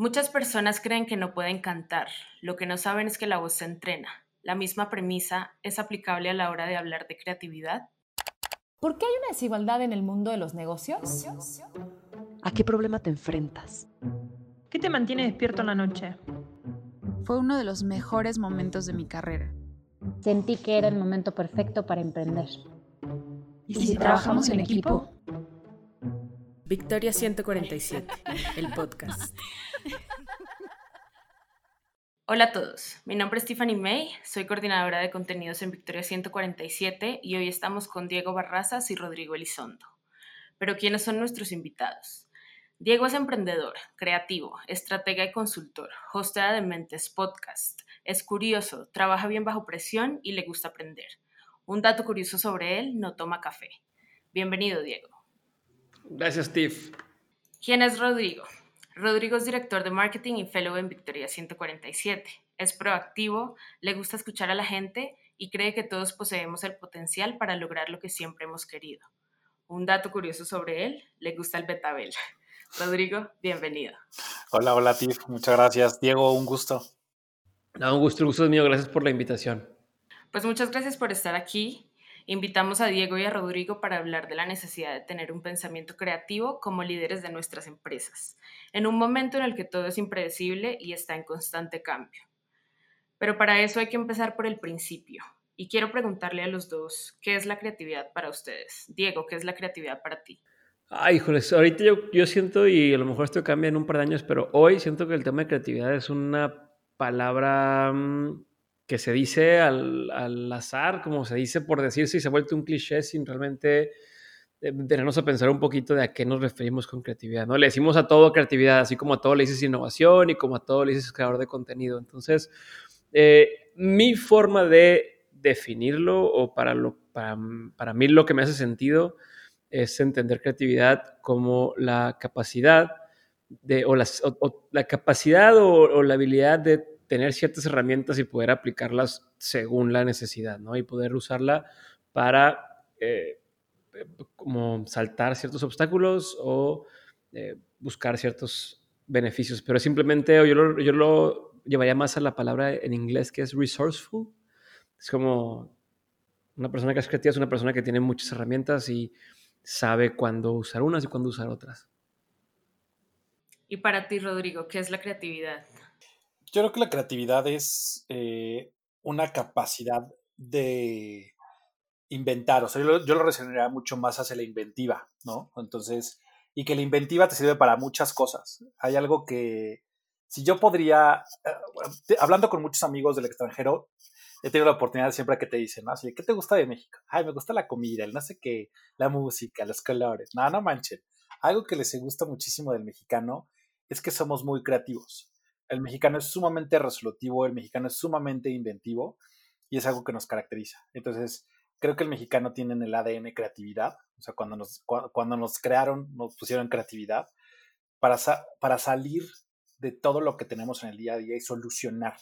Muchas personas creen que no pueden cantar, lo que no saben es que la voz se entrena. ¿La misma premisa es aplicable a la hora de hablar de creatividad? ¿Por qué hay una desigualdad en el mundo de los negocios? ¿A qué problema te enfrentas? ¿Qué te mantiene despierto en la noche? Fue uno de los mejores momentos de mi carrera. Sentí que era el momento perfecto para emprender. ¿Y si trabajamos en equipo? Victoria 147, el podcast. Hola a todos, mi nombre es Tiffany May, soy coordinadora de contenidos en Victoria 147 y hoy estamos con Diego Barrazas y Rodrigo Elizondo. Pero ¿quiénes son nuestros invitados? Diego es emprendedor, creativo, estratega y consultor, hostea de Mentes Podcast, es curioso, trabaja bien bajo presión y le gusta aprender. Un dato curioso sobre él, no toma café. Bienvenido, Diego. Gracias, Steve. ¿Quién es Rodrigo? Rodrigo es director de marketing y fellow en Victoria 147. Es proactivo, le gusta escuchar a la gente y cree que todos poseemos el potencial para lograr lo que siempre hemos querido. Un dato curioso sobre él, le gusta el betabel. Rodrigo, bienvenido. Hola, hola, Tiff. Muchas gracias. Diego, un gusto. No, un gusto, un gusto es mío. Gracias por la invitación. Pues muchas gracias por estar aquí. Invitamos a Diego y a Rodrigo para hablar de la necesidad de tener un pensamiento creativo como líderes de nuestras empresas, en un momento en el que todo es impredecible y está en constante cambio. Pero para eso hay que empezar por el principio. Y quiero preguntarle a los dos, ¿qué es la creatividad para ustedes? Diego, ¿qué es la creatividad para ti? Ay, híjoles, ahorita yo, yo siento, y a lo mejor esto cambia en un par de años, pero hoy siento que el tema de creatividad es una palabra mm, que se dice al, azar, como se dice por decirse, y se ha vuelto un cliché sin realmente tenernos a pensar un poquito de a qué nos referimos con creatividad, ¿no? Le decimos a todo creatividad, así como a todo le dices innovación y como a todo le dices creador de contenido. Entonces, eh, mi forma de definirlo o para, lo, para, para, mí lo que me hace sentido es entender creatividad como la capacidad de, o, la capacidad o la habilidad de tener ciertas herramientas y poder aplicarlas según la necesidad, ¿no? Y poder usarla para eh, como saltar ciertos obstáculos o eh, buscar ciertos beneficios. Pero simplemente yo lo, yo lo llevaría más a la palabra en inglés que es resourceful. Es como una persona que es creativa es una persona que tiene muchas herramientas y sabe cuándo usar unas y cuándo usar otras. Y para ti, Rodrigo, ¿qué es la creatividad? Yo creo que la creatividad es eh, una capacidad de inventar, o sea, yo lo, yo mucho más hacia la inventiva, ¿no? Entonces, y que la inventiva te sirve para muchas cosas. Hay algo que, si yo podría, eh, hablando con muchos amigos del extranjero, he tenido la oportunidad siempre que te dicen, ¿no? Así, ¿qué te gusta de México? Ay, me gusta la comida, el no sé qué, la música, los colores. No, no manchen. Algo que les gusta muchísimo del mexicano es que somos muy creativos el mexicano es sumamente resolutivo, el mexicano es sumamente inventivo y es algo que nos caracteriza. Entonces, creo que el mexicano tiene en el ADN creatividad, o sea, cuando nos, cuando nos crearon, nos pusieron creatividad para, para salir de todo lo que tenemos en el día a día y solucionar.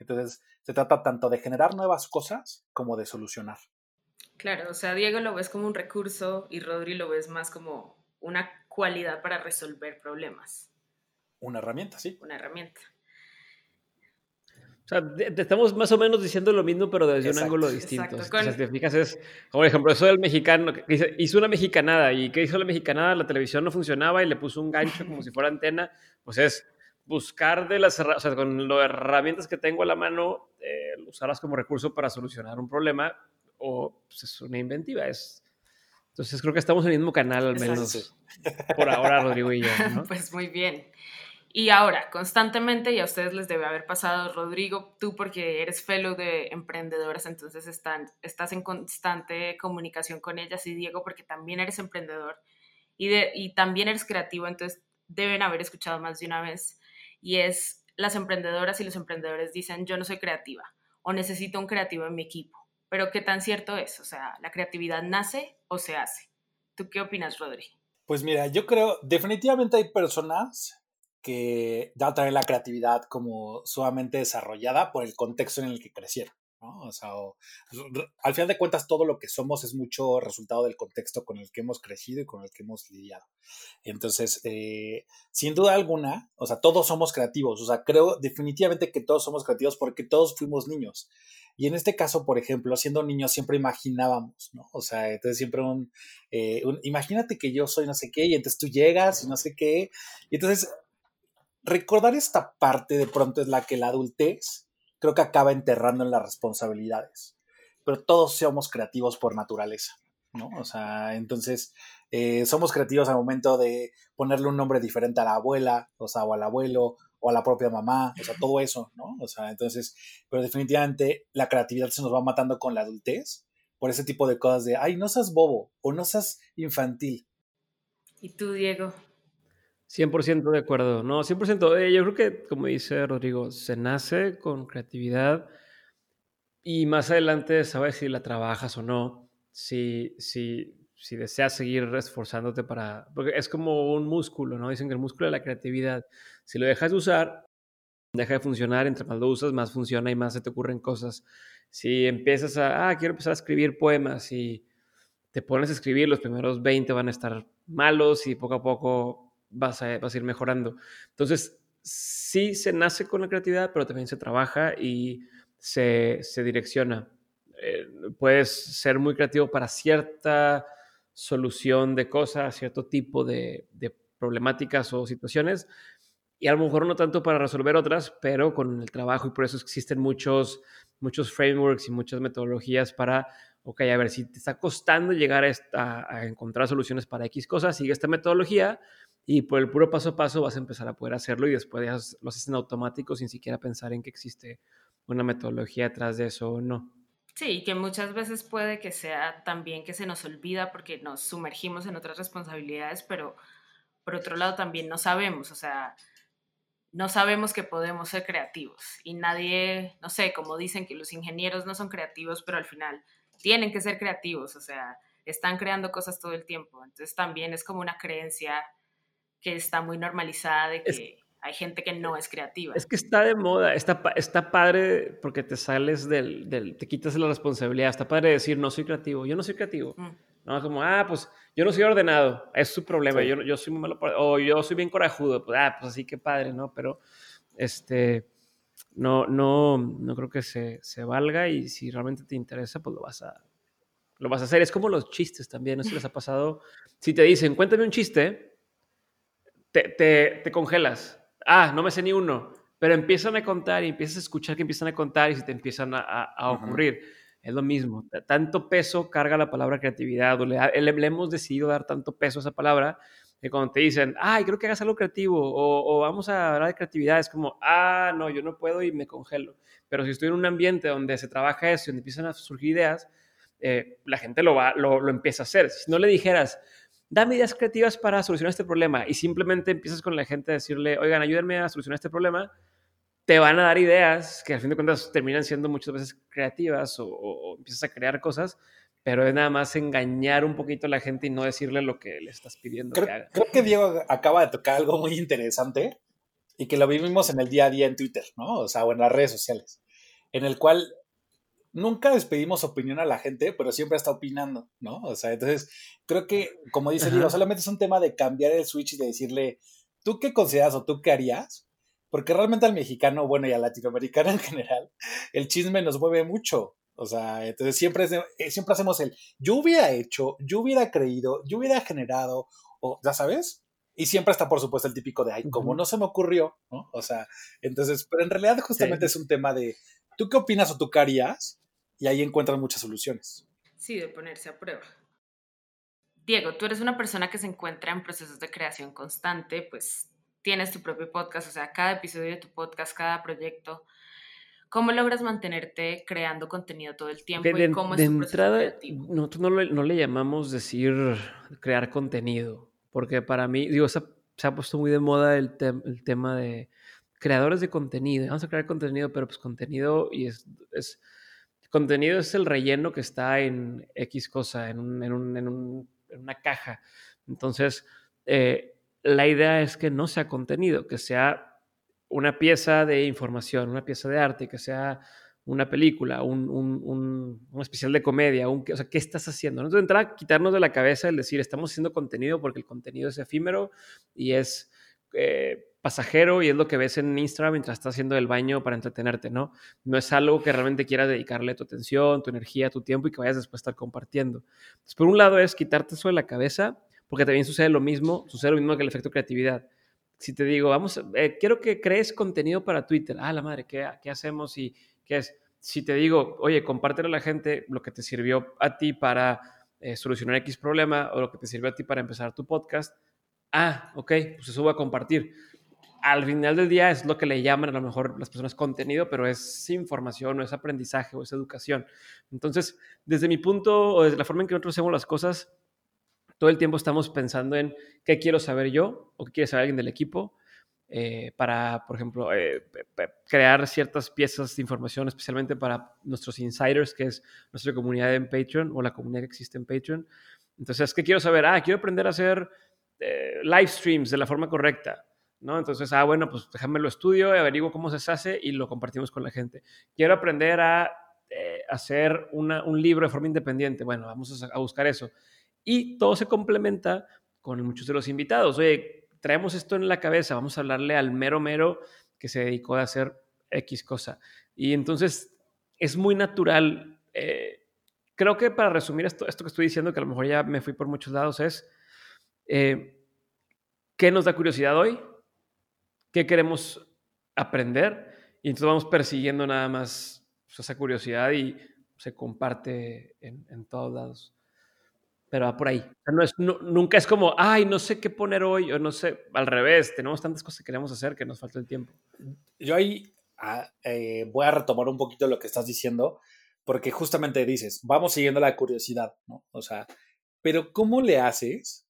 Entonces, se trata tanto de generar nuevas cosas como de solucionar. Claro, o sea, Diego lo ves como un recurso y Rodri lo ves más como una cualidad para resolver problemas. Una herramienta, sí. Una herramienta. O sea, te estamos más o menos diciendo lo mismo, pero desde un ángulo distinto. O sea, si te fijas, es, como por ejemplo, eso del mexicano, que hizo una mexicanada, y ¿qué hizo la mexicanada? La televisión no funcionaba y le puso un gancho como si fuera antena, pues es buscar de las o sea, con las herramientas que tengo a la mano, eh, usarlas como recurso para solucionar un problema, o pues, es una inventiva, es... Entonces creo que estamos en el mismo canal al menos por ahora, Rodrigo y yo. ¿no? Pues muy bien. Y ahora, constantemente, y a ustedes les debe haber pasado, Rodrigo, tú porque eres fellow de emprendedoras, entonces están, estás en constante comunicación con ellas, y Diego porque también eres emprendedor y, de, y también eres creativo, entonces deben haber escuchado más de una vez, y es las emprendedoras y los emprendedores dicen, yo no soy creativa o necesito un creativo en mi equipo, pero ¿qué tan cierto es? O sea, ¿la creatividad nace o se hace? ¿Tú qué opinas, Rodrigo? Pues mira, yo creo, definitivamente hay personas que ya traen la creatividad como sumamente desarrollada por el contexto en el que crecieron, ¿no? O sea, al final de cuentas todo lo que somos es mucho resultado del contexto con el que hemos crecido y con el que hemos lidiado. Entonces, eh, sin duda alguna, o sea, todos somos creativos, o sea, creo definitivamente que todos somos creativos porque todos fuimos niños. Y en este caso, por ejemplo, siendo niños siempre imaginábamos, ¿no? O sea, entonces siempre un, eh, un imagínate que yo soy no sé qué y entonces tú llegas y no sé qué. Y entonces, recordar esta parte de pronto es la que la adultez creo que acaba enterrando en las responsabilidades. Pero todos somos creativos por naturaleza, ¿no? O sea, entonces eh, somos creativos al momento de ponerle un nombre diferente a la abuela, o sea, o al abuelo, o a la propia mamá, o sea, todo eso, ¿no? O sea, entonces, pero definitivamente la creatividad se nos va matando con la adultez por ese tipo de cosas de, ay, no seas bobo o no seas infantil. ¿Y tú, Diego? 100% de acuerdo. No, 100%. Eh, yo creo que, como dice Rodrigo, se nace con creatividad y más adelante sabes si la trabajas o no, si, si, si deseas seguir esforzándote para... Porque es como un músculo, ¿no? Dicen que el músculo de la creatividad, si lo dejas de usar, deja de funcionar, entre más lo usas, más funciona y más se te ocurren cosas. Si empiezas a, ah, quiero empezar a escribir poemas y te pones a escribir, los primeros 20 van a estar malos y poco a poco vas a, ir mejorando. Entonces, sí se nace con la creatividad, pero también se trabaja y se, direcciona. Eh, puedes ser muy creativo para cierta solución de cosas, cierto tipo de, problemáticas o situaciones, y a lo mejor no tanto para resolver otras, pero con el trabajo y por eso existen muchos, muchos frameworks y muchas metodologías para, ok, a ver, si te está costando llegar a, a encontrar soluciones para X cosas, sigue esta metodología y por el puro paso a paso vas a empezar a poder hacerlo y después ya lo haces en automático sin siquiera pensar en que existe una metodología detrás de eso o no. Sí, que muchas veces puede que sea también que se nos olvida porque nos sumergimos en otras responsabilidades, pero por otro lado también no sabemos, o sea, no sabemos que podemos ser creativos y nadie, no sé, como dicen que los ingenieros no son creativos, pero al final tienen que ser creativos, o sea, están creando cosas todo el tiempo. Entonces también es como una creencia que está muy normalizada de que hay gente que no es creativa. Es que está de moda, está, está padre porque te sales del, del, te quitas la responsabilidad, está padre decir no soy creativo, yo no soy creativo. Mm. No, como, ah, pues yo no soy ordenado, es su problema, yo, yo soy muy malo, o yo soy bien corajudo, pues, ah, pues así que padre, ¿no? Pero, este, no, no, no creo que se, se valga y si realmente te interesa, pues lo vas a, lo vas a hacer. Es como los chistes también, no sé si les ha pasado. Si te dicen, cuéntame un chiste, te, te, congelas. Ah, no me sé ni uno. Pero empiezan a contar y empiezas a escuchar que empiezan a contar y se te empiezan a, a, ocurrir. Es lo mismo. Tanto peso carga la palabra creatividad. O le, le, hemos decidido dar tanto peso a esa palabra que cuando te dicen, ay, creo que hagas algo creativo o, o, vamos a hablar de creatividad, es como, ah, no, yo no puedo y me congelo. Pero si estoy en un ambiente donde se trabaja eso y donde empiezan a surgir ideas, eh, la gente lo, va, lo, lo, empieza a hacer. Si no le dijeras, dame ideas creativas para solucionar este problema y simplemente empiezas con la gente a decirle, oigan, ayúdenme a solucionar este problema, te van a dar ideas que al fin de cuentas terminan siendo muchas veces creativas o, empiezas a crear cosas, pero es nada más engañar un poquito a la gente y no decirle lo que le estás pidiendo creo, que haga. Creo que Diego acaba de tocar algo muy interesante y que lo vivimos en el día a día en Twitter, ¿no? O sea, o en las redes sociales, en el cual nunca despedimos opinión a la gente, pero siempre está opinando, ¿no? O sea, entonces creo que, como dice Diego, solamente es un tema de cambiar el switch y de decirle, ¿tú qué consideras o tú qué harías? Porque realmente al mexicano, bueno, y al latinoamericano en general, el chisme nos mueve mucho. O sea, entonces siempre, es eh, siempre hacemos el, yo hubiera hecho, yo hubiera creído, yo hubiera generado, o, ¿ya sabes? Y siempre está, por supuesto, el típico de, ay, como no se me ocurrió, ¿no? O sea, entonces, pero en realidad justamente es un tema de, ¿tú qué opinas o tú qué harías? Y ahí encuentran muchas soluciones. Sí, de ponerse a prueba. Diego, tú eres una persona que se encuentra en procesos de creación constante, pues tienes tu propio podcast, o sea, cada episodio de tu podcast, cada proyecto. ¿Cómo logras mantenerte creando contenido todo el tiempo? De, cómo es entrada, nosotros no, no, le llamamos decir crear contenido, porque para mí, digo, se, ha puesto muy de moda el, el, tema de creadores de contenido. Vamos a crear contenido, pero pues contenido y es, es Contenido es el relleno que está en X cosa, en, una caja. Entonces, eh, la idea es que no sea contenido, que sea una pieza de información, una pieza de arte, que sea una película, un, un, un, especial de comedia, un, o sea, ¿qué estás haciendo? Entonces, entrar a quitarnos de la cabeza el decir, estamos haciendo contenido porque el contenido es efímero y es eh, pasajero y es lo que ves en Instagram mientras estás haciendo el baño para entretenerte, ¿no? No es algo que realmente quieras dedicarle tu atención, tu energía, tu tiempo y que vayas después a estar compartiendo. Entonces, por un lado es quitarte eso de la cabeza, porque también sucede lo mismo, sucede lo mismo que el efecto creatividad. Si te digo, vamos, eh, quiero que crees contenido para Twitter, ah, la madre, ¿qué, hacemos y qué es? Si te digo, oye, compártelo a la gente lo que te sirvió a ti para eh, solucionar X problema o lo que te sirvió a ti para empezar tu podcast, ah, ok, pues eso voy a compartir al final del día es lo que le llaman a lo mejor las personas contenido, pero es información o es aprendizaje o es educación. Entonces, desde mi punto o desde la forma en que nosotros hacemos las cosas, todo el tiempo estamos pensando en qué quiero saber yo o qué quiere saber alguien del equipo eh, para, por ejemplo, eh, crear ciertas piezas de información, especialmente para nuestros insiders, que es nuestra comunidad en Patreon o la comunidad que existe en Patreon. Entonces, ¿qué quiero saber? Ah, quiero aprender a hacer eh, live streams de la forma correcta ¿no? Entonces, ah, bueno, pues déjame lo estudio, averiguo cómo se hace y lo compartimos con la gente. Quiero aprender a eh, hacer un libro de forma independiente. Bueno, vamos a, buscar eso. Y todo se complementa con muchos de los invitados. Oye, traemos esto en la cabeza, vamos a hablarle al mero mero que se dedicó a hacer X cosa. Y entonces es muy natural. Eh, creo que para resumir esto, esto que estoy diciendo, que a lo mejor ya me fui por muchos lados, es eh, ¿qué nos da curiosidad hoy? Qué queremos aprender y entonces vamos persiguiendo nada más pues, esa curiosidad y se comparte en, todos lados. Pero va por ahí. no es, nunca es como, ay, no sé qué poner hoy, o no sé, al revés, tenemos tantas cosas que queremos hacer que nos falta el tiempo. Yo ahí ah, eh, voy a retomar un poquito lo que estás diciendo, porque justamente dices, vamos siguiendo la curiosidad, ¿no? O sea, pero ¿cómo le haces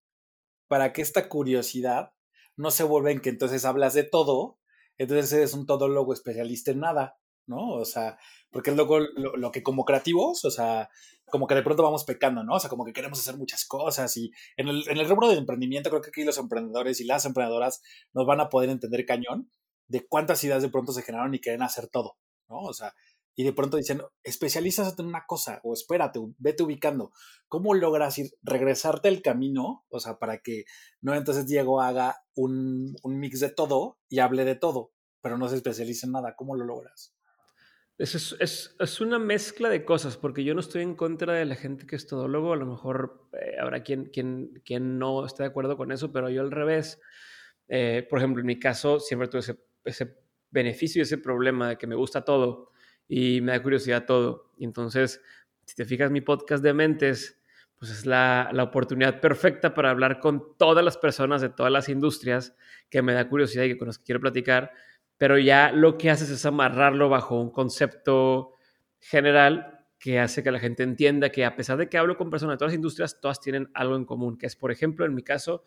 para que esta curiosidad no se vuelven que entonces hablas de todo, entonces eres un todólogo especialista en nada, ¿no? O sea, porque es luego lo, que como creativos, o sea, como que de pronto vamos pecando, ¿no? O sea, como que queremos hacer muchas cosas y en el, en el rubro del emprendimiento creo que aquí los emprendedores y las emprendedoras nos van a poder entender cañón de cuántas ideas de pronto se generaron y quieren hacer todo, ¿no? O sea, y de pronto dicen, especialízate en una cosa o espérate, vete ubicando. ¿Cómo logras ir, regresarte el camino? O sea, para que no entonces Diego haga un, un mix de todo y hable de todo, pero no se especialice en nada. ¿Cómo lo logras? Es, es, es, una mezcla de cosas, porque yo no estoy en contra de la gente que es todólogo, a lo mejor eh, habrá quien, quien, quien no esté de acuerdo con eso, pero yo al revés. Eh, por ejemplo, en mi caso, siempre tuve ese, ese beneficio y ese problema de que me gusta todo y me da curiosidad todo. Y entonces, si te fijas, mi podcast de mentes, pues es la, la, oportunidad perfecta para hablar con todas las personas de todas las industrias que me da curiosidad y con las que quiero platicar, pero ya lo que haces es amarrarlo bajo un concepto general que hace que la gente entienda que a pesar de que hablo con personas de todas las industrias, todas tienen algo en común, que es, por ejemplo, en mi caso,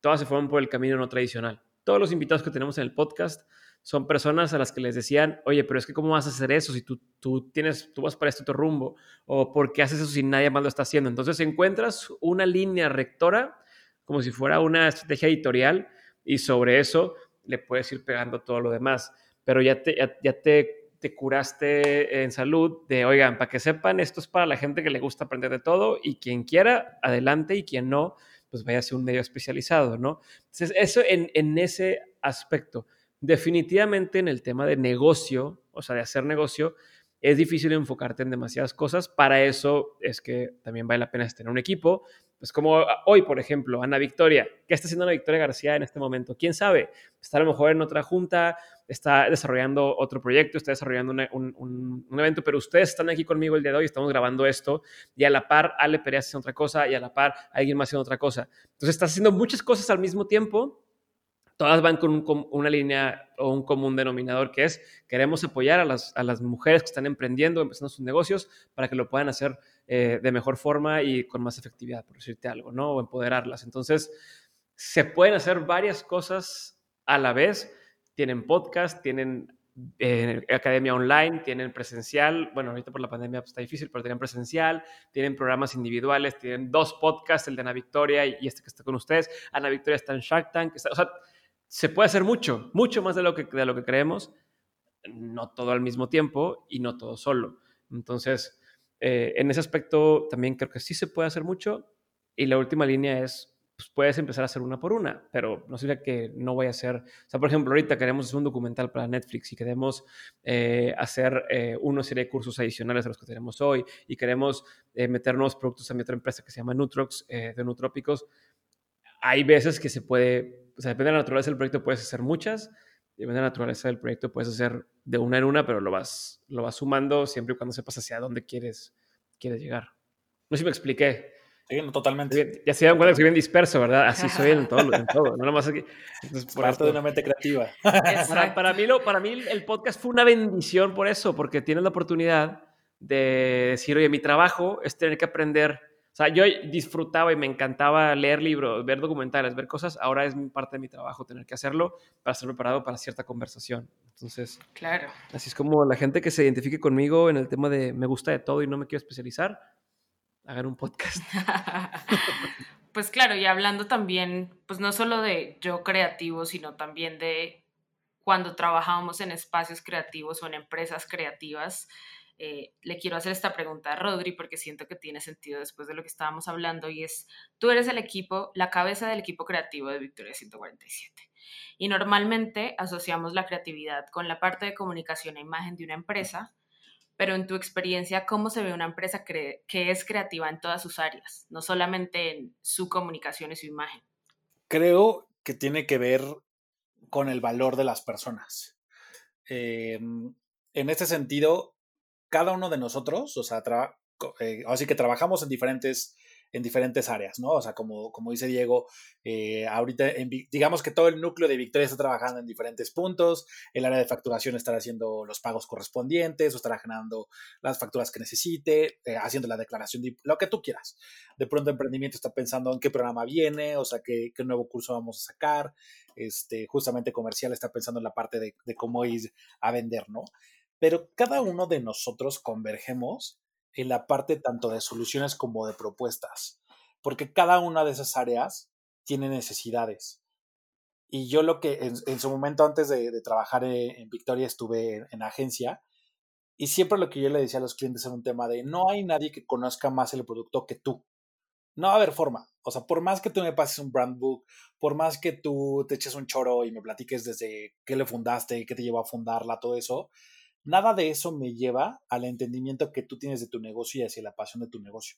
todas se fueron por el camino no tradicional. Todos los invitados que tenemos en el podcast son personas a las que les decían, oye, pero es que ¿cómo vas a hacer eso si tú, tú, tienes, tú vas para este otro rumbo? ¿O por qué haces eso si nadie más lo está haciendo? Entonces encuentras una línea rectora como si fuera una estrategia editorial y sobre eso le puedes ir pegando todo lo demás. Pero ya te, ya, te, te curaste en salud de, oigan, para que sepan, esto es para la gente que le gusta aprender de todo y quien quiera, adelante y quien no, pues vaya a ser un medio especializado, ¿no? Entonces, eso en, en ese aspecto. Definitivamente en el tema de negocio, o sea, de hacer negocio, es difícil enfocarte en demasiadas cosas. Para eso es que también vale la pena tener un equipo. Pues como hoy, por ejemplo, Ana Victoria. ¿Qué está haciendo Ana Victoria García en este momento? ¿Quién sabe? Está a lo mejor en otra junta, está desarrollando otro proyecto, está desarrollando un, evento, pero ustedes están aquí conmigo el día de hoy, estamos grabando esto, y a la par Ale Pérez haciendo otra cosa, y a la par alguien más haciendo otra cosa. Entonces estás haciendo muchas cosas al mismo tiempo todas van con, una línea o un común denominador que es queremos apoyar a las, a las, mujeres que están emprendiendo, empezando sus negocios para que lo puedan hacer eh, de mejor forma y con más efectividad, por decirte algo, ¿no? O empoderarlas. Entonces, se pueden hacer varias cosas a la vez. Tienen podcast, tienen eh, academia online, tienen presencial, bueno, ahorita por la pandemia pues, está difícil, pero tienen presencial, tienen programas individuales, tienen dos podcasts, el de Ana Victoria y, este que está con ustedes. Ana Victoria está en Shark Tank, o sea, se puede hacer mucho, mucho más de lo que, de lo que creemos. no todo al mismo tiempo y no todo solo. Entonces, eh, en ese aspecto también creo que sí se puede hacer mucho. Y la última línea es, pues puedes empezar a hacer una por una, pero no significa que no voy a hacer, o sea, por ejemplo, ahorita queremos hacer un documental para Netflix y queremos eh, hacer eh, una serie de cursos adicionales a los que tenemos hoy y queremos meter nuevos productos a mi otra empresa que se llama Nutrox, de Nutrópicos. Hay veces que se puede, o sea, depende de la naturaleza del proyecto, puedes hacer muchas, depende de la naturaleza del proyecto, puedes hacer de una en una, pero lo vas, lo vas sumando siempre y cuando sepas hacia dónde quieres, quieres llegar. No sé si me expliqué. Sí, totalmente. Ya se dan cuenta que soy bien disperso, ¿verdad? Así soy en todo, en todo. No nomás aquí. Entonces, por Parte de una mente creativa. Para, para, mí lo, para mí el podcast fue una bendición por eso, porque tienes la oportunidad de decir, oye, mi trabajo es tener que aprender sea, yo disfrutaba y me encantaba leer libros, ver documentales, ver cosas. Ahora es parte de mi trabajo tener que hacerlo para estar preparado para cierta conversación. Entonces, claro. Así es como la gente que se identifique conmigo en el tema de me gusta de todo y no me quiero especializar, hagan un podcast. pues claro, y hablando también, pues no solo de yo creativo, sino también de cuando trabajábamos en espacios creativos o en empresas creativas, eh, le quiero hacer esta pregunta a Rodri porque siento que tiene sentido después de lo que estábamos hablando y es, tú eres el equipo, la cabeza del equipo creativo de Victoria 147. Y normalmente asociamos la creatividad con la parte de comunicación e imagen de una empresa, pero en tu experiencia, ¿cómo se ve una empresa que es creativa en todas sus áreas, no solamente en su comunicación y su imagen? Creo que tiene que ver con el valor de las personas. Em, en este sentido, cada uno de nosotros, o sea, eh, así que trabajamos en diferentes, en diferentes áreas, ¿no? O sea, como, como dice Diego, eh, ahorita, digamos que todo el núcleo de Victoria está trabajando en diferentes puntos, el área de facturación estará haciendo los pagos correspondientes, o estará generando las facturas que necesite, eh, haciendo la declaración, de, lo que tú quieras. De pronto, emprendimiento está pensando en qué programa viene, o sea, qué, qué nuevo curso vamos a sacar, este, justamente comercial está pensando en la parte de, de cómo ir a vender, ¿no? Pero cada uno de nosotros convergemos en la parte tanto de soluciones como de propuestas, porque cada una de esas áreas tiene necesidades. Y yo lo que en, su momento antes de, trabajar en, Victoria estuve en, agencia y siempre lo que yo le decía a los clientes era un tema de no hay nadie que conozca más el producto que tú. No va a haber forma. O sea, por más que tú me pases un brand book, por más que tú te eches un choro y me platiques desde qué le fundaste, qué te llevó a fundarla, todo eso, Nada de eso me lleva al entendimiento que tú tienes de tu negocio y hacia la pasión de tu negocio.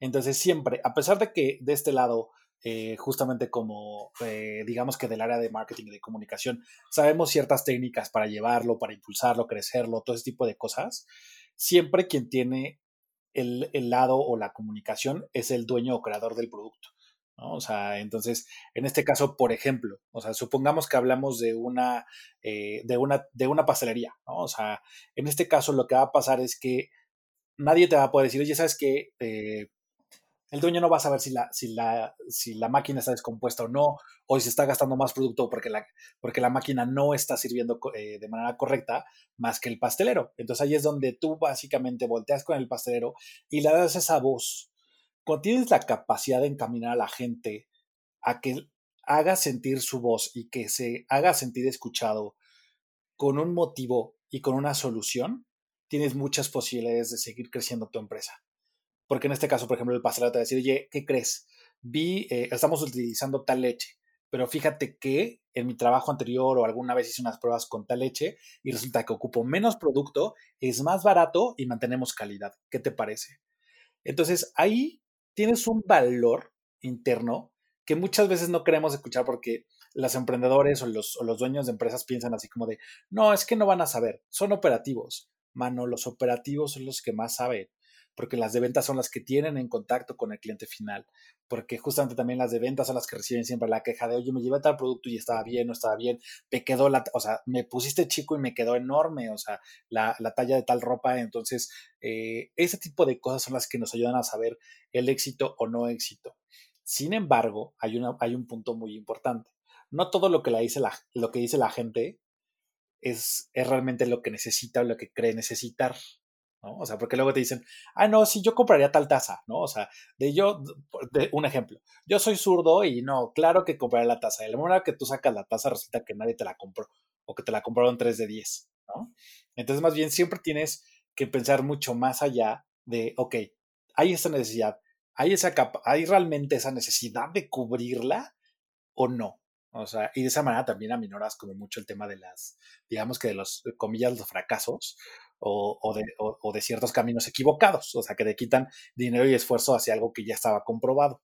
Entonces, siempre, a pesar de que de este lado, eh, justamente como eh, digamos que del área de marketing y de comunicación, sabemos ciertas técnicas para llevarlo, para impulsarlo, crecerlo, todo ese tipo de cosas, siempre quien tiene el, el lado o la comunicación es el dueño o creador del producto. O sea, entonces, en este caso, por ejemplo, o sea, supongamos que hablamos de una, eh, de una, de una pastelería, ¿no? O sea, en este caso lo que va a pasar es que nadie te va a poder decir, oye, ¿sabes qué? Eh, el dueño no va a saber si la, si, la, si la máquina está descompuesta o no, o si se está gastando más producto porque la, porque la máquina no está sirviendo eh, de manera correcta más que el pastelero. Entonces ahí es donde tú básicamente volteas con el pastelero y le das esa voz cuando tienes la capacidad de encaminar a la gente a que haga sentir su voz y que se haga sentir escuchado con un motivo y con una solución, tienes muchas posibilidades de seguir creciendo tu empresa. Porque en este caso, por ejemplo, el pastelero te va a decir, oye, ¿qué crees? Vi, eh, estamos utilizando tal leche, pero fíjate que en mi trabajo anterior o alguna vez hice unas pruebas con tal leche y resulta que ocupo menos producto, es más barato y mantenemos calidad. ¿Qué te parece? Entonces ahí tienes un valor interno que muchas veces no queremos escuchar porque los emprendedores o los, dueños de empresas piensan así como de, no, es que no van a saber, son operativos. Mano, los operativos son los que más saben porque las de ventas son las que tienen en contacto con el cliente final, porque justamente también las de ventas son las que reciben siempre la queja de, oye, me llevé tal producto y estaba bien, no estaba bien, me quedó la, o sea, me pusiste chico y me quedó enorme, o sea, la, talla de tal ropa, entonces, eh, ese tipo de cosas son las que nos ayudan a saber el éxito o no éxito. Sin embargo, hay, una, hay un punto muy importante. No todo lo que, la dice la, lo que dice la gente es, es realmente lo que necesita o lo que cree necesitar. ¿No? O sea, porque luego te dicen, ah, no, sí, yo compraría tal taza, ¿no? O sea, de yo, de un ejemplo, yo soy zurdo y no, claro que compraría la taza. Y la manera que tú sacas la taza resulta que nadie te la compró o que te la compraron 3 de 10. ¿no? Entonces, más bien, siempre tienes que pensar mucho más allá de, ok, hay esa necesidad, hay, esa capa, hay realmente esa necesidad de cubrirla o no. O sea, y de esa manera también aminoras como mucho el tema de las, digamos que de los, comillas, los fracasos o, o, de, o, de, ciertos caminos equivocados, o sea, que te quitan dinero y esfuerzo hacia algo que ya estaba comprobado.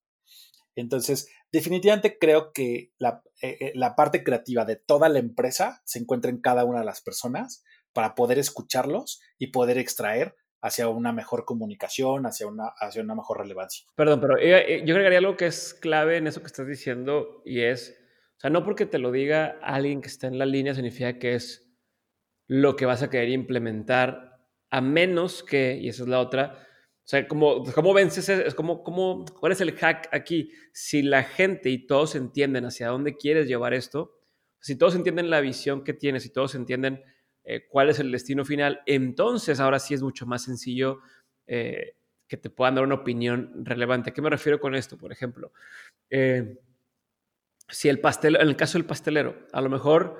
Entonces, definitivamente creo que la, eh, eh, la parte creativa de toda la empresa se encuentra en cada una de las personas para poder escucharlos y poder extraer hacia una mejor comunicación, hacia una, hacia una mejor relevancia. Perdón, pero eh, yo agregaría algo que es clave en eso que estás diciendo y es, o sea, no porque te lo diga alguien que está en la línea significa que es lo que vas a querer implementar, a menos que, y esa es la otra, o sea, ¿cómo, cómo vences? Es como, cómo, ¿Cuál es el hack aquí? Si la gente y todos entienden hacia dónde quieres llevar esto, si todos entienden la visión que tienes, si todos entienden eh, cuál es el destino final, entonces ahora sí es mucho más sencillo eh, que te puedan dar una opinión relevante. ¿A qué me refiero con esto? Por ejemplo, eh, si el pastel, en el caso del pastelero, a lo mejor